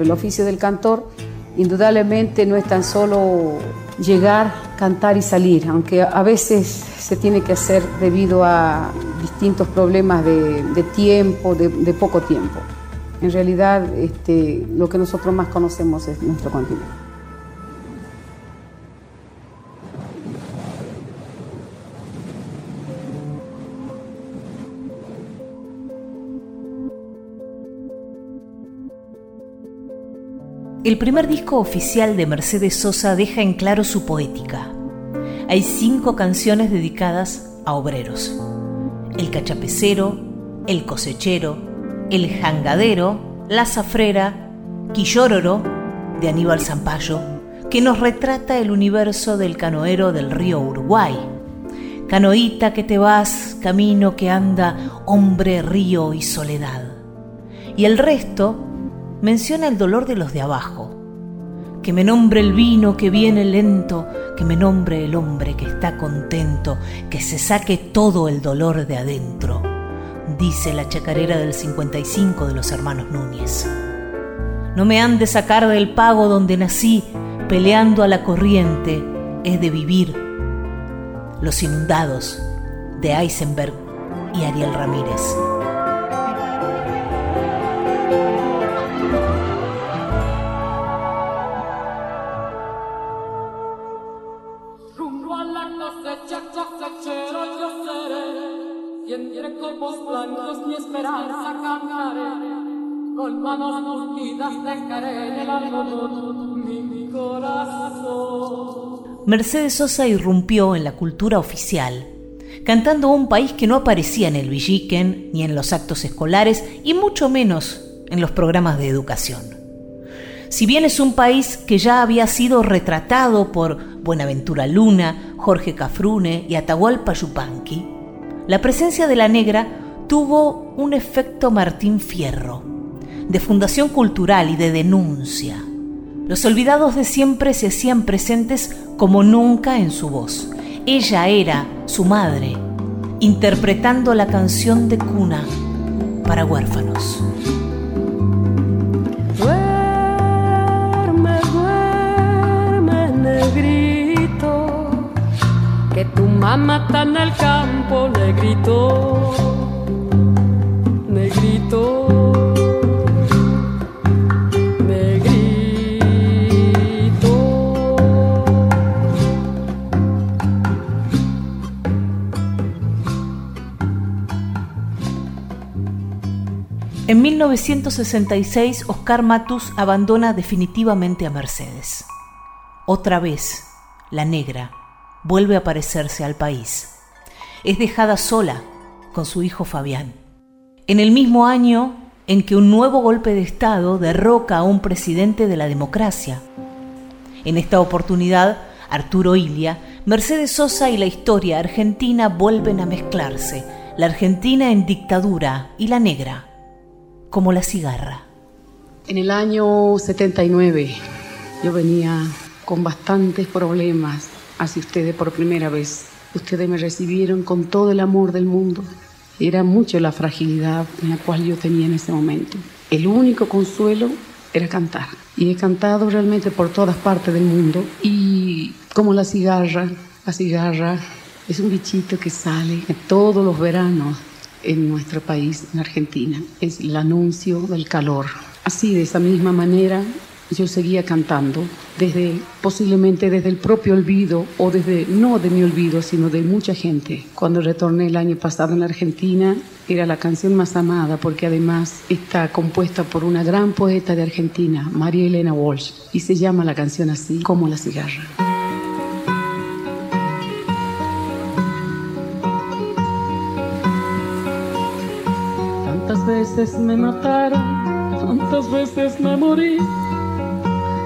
El oficio del cantor indudablemente no es tan solo llegar, cantar y salir, aunque a veces se tiene que hacer debido a distintos problemas de, tiempo, de, poco tiempo. En realidad, este, lo que nosotros más conocemos es nuestro continente. El primer disco oficial de Mercedes Sosa deja en claro su poética. Hay cinco canciones dedicadas a obreros. El cachapecero, el cosechero, el jangadero, la zafrera, Quillororo, de Aníbal Zampayo, que nos retrata el universo del canoero del río Uruguay. Canoita que te vas, camino que anda, hombre, río y soledad. Y el resto menciona el dolor de los de abajo. Que me nombre el vino que viene lento, que me nombre el hombre que está contento, que se saque todo el dolor de adentro, dice la chacarera del 55 de los hermanos Núñez. No me han de sacar del pago donde nací, peleando a la corriente, es de vivir. Los inundados, de Eisenberg y Ariel Ramírez. Mercedes Sosa irrumpió en la cultura oficial, cantando un país que no aparecía en el Villiquen ni en los actos escolares y mucho menos en los programas de educación. Si bien es un país que ya había sido retratado por Buenaventura Luna, Jorge Cafrune y Atahualpa Yupanqui, la presencia de la negra tuvo un efecto Martín Fierro, de fundación cultural y de denuncia. Los olvidados de siempre se hacían presentes como nunca en su voz. Ella era su madre, interpretando la canción de cuna para huérfanos. Que tu mamá está en el campo, negrito En 1966, Oscar Matus abandona definitivamente a Mercedes. Otra vez, la negra vuelve a parecerse al país. Es dejada sola con su hijo Fabián en el mismo año en que un nuevo golpe de Estado derroca a un presidente de la democracia. En esta oportunidad, Arturo Ilia, Mercedes Sosa y la historia argentina vuelven a mezclarse, la Argentina en dictadura y la negra, como la cigarra. En el año 79 yo venía con bastantes problemas hacia ustedes por primera vez. Ustedes me recibieron con todo el amor del mundo era mucho la fragilidad en la cual yo tenía en ese momento. El único consuelo era cantar. Y he cantado realmente por todas partes del mundo. Y como la cigarra, la cigarra es un bichito que sale todos los veranos en nuestro país, en Argentina. Es el anuncio del calor. Así, de esa misma manera, yo seguía cantando, desde posiblemente desde el propio olvido o desde no de mi olvido, sino de mucha gente. Cuando retorné el año pasado en la Argentina, era la canción más amada porque además está compuesta por una gran poeta de Argentina, María Elena Walsh, y se llama la canción así, como la cigarra. Tantas veces me mataron, tantas veces me morí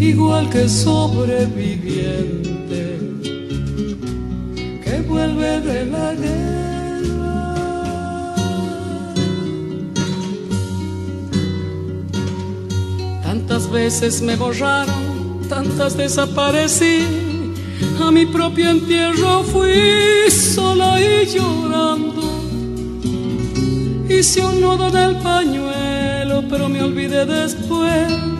igual que sobreviviente que vuelve de la guerra. Tantas veces me borraron, tantas desaparecí, a mi propio entierro fui sola y llorando. Hice un nudo en el pañuelo, pero me olvidé después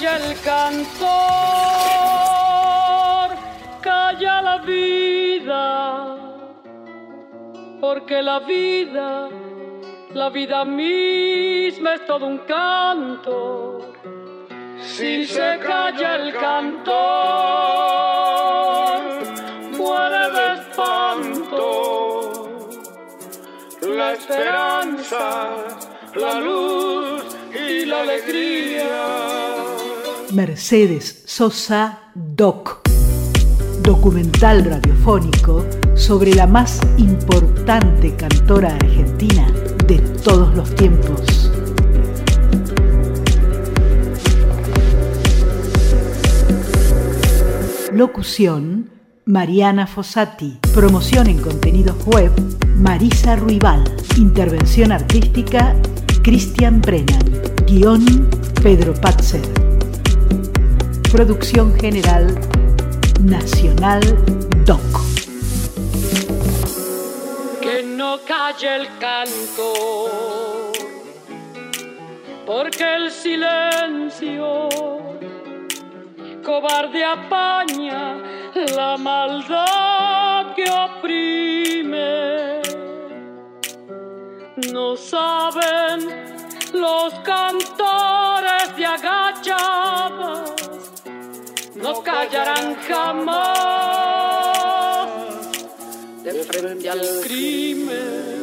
El cantor, calla la vida, porque la vida, la vida misma es todo un canto. Si se calla el cantor, muere de espanto. La esperanza, la luz la alegría Mercedes Sosa Doc, documental radiofónico sobre la más importante cantora argentina de todos los tiempos. Locución Mariana Fossati. Promoción en contenidos web Marisa Ruibal. Intervención artística Cristian Brennan. Guión Pedro Patzer. Producción General Nacional DOC. Que no calle el canto, porque el silencio cobarde apaña la maldad que oprime. No callarán jamás de frente al crimen.